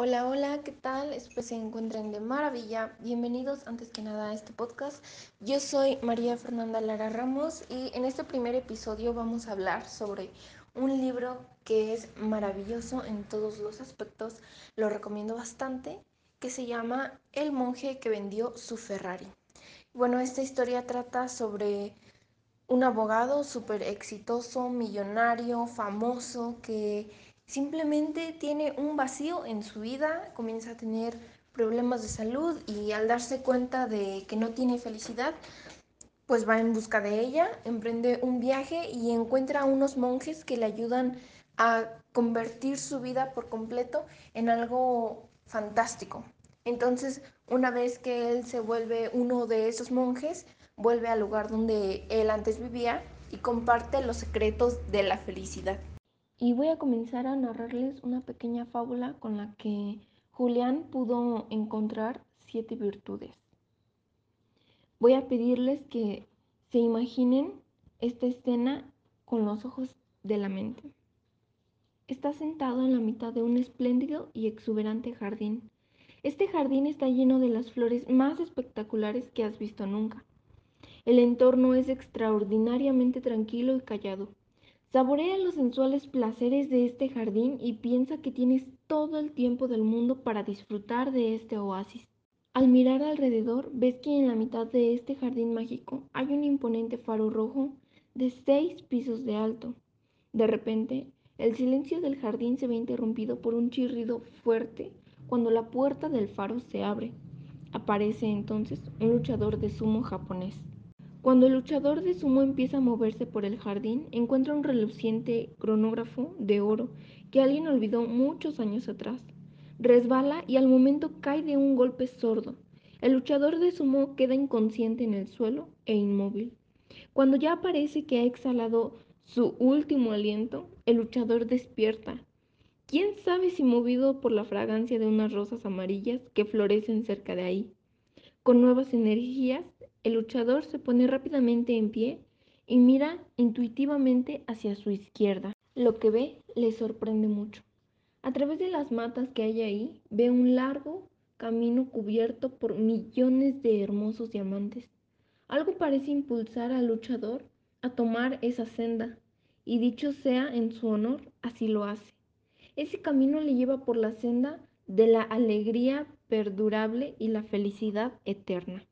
Hola, hola, ¿qué tal? Espero que se encuentren de maravilla. Bienvenidos antes que nada a este podcast. Yo soy María Fernanda Lara Ramos y en este primer episodio vamos a hablar sobre un libro que es maravilloso en todos los aspectos. Lo recomiendo bastante, que se llama El monje que vendió su Ferrari. Bueno, esta historia trata sobre un abogado súper exitoso, millonario, famoso, que simplemente tiene un vacío en su vida, comienza a tener problemas de salud y al darse cuenta de que no tiene felicidad, pues va en busca de ella, emprende un viaje y encuentra a unos monjes que le ayudan a convertir su vida por completo en algo fantástico. Entonces, una vez que él se vuelve uno de esos monjes, vuelve al lugar donde él antes vivía y comparte los secretos de la felicidad. Y voy a comenzar a narrarles una pequeña fábula con la que Julián pudo encontrar siete virtudes. Voy a pedirles que se imaginen esta escena con los ojos de la mente. Está sentado en la mitad de un espléndido y exuberante jardín. Este jardín está lleno de las flores más espectaculares que has visto nunca. El entorno es extraordinariamente tranquilo y callado. Saborea los sensuales placeres de este jardín y piensa que tienes todo el tiempo del mundo para disfrutar de este oasis. Al mirar alrededor, ves que en la mitad de este jardín mágico hay un imponente faro rojo de seis pisos de alto. De repente, el silencio del jardín se ve interrumpido por un chirrido fuerte cuando la puerta del faro se abre. Aparece entonces un luchador de sumo japonés. Cuando el luchador de sumo empieza a moverse por el jardín, encuentra un reluciente cronógrafo de oro que alguien olvidó muchos años atrás. Resbala y al momento cae de un golpe sordo. El luchador de sumo queda inconsciente en el suelo e inmóvil. Cuando ya parece que ha exhalado su último aliento, el luchador despierta. ¿Quién sabe si movido por la fragancia de unas rosas amarillas que florecen cerca de ahí? Con nuevas energías, el luchador se pone rápidamente en pie y mira intuitivamente hacia su izquierda. Lo que ve le sorprende mucho. A través de las matas que hay ahí, ve un largo camino cubierto por millones de hermosos diamantes. Algo parece impulsar al luchador a tomar esa senda, y dicho sea en su honor, así lo hace. Ese camino le lleva por la senda de la alegría perdurable y la felicidad eterna.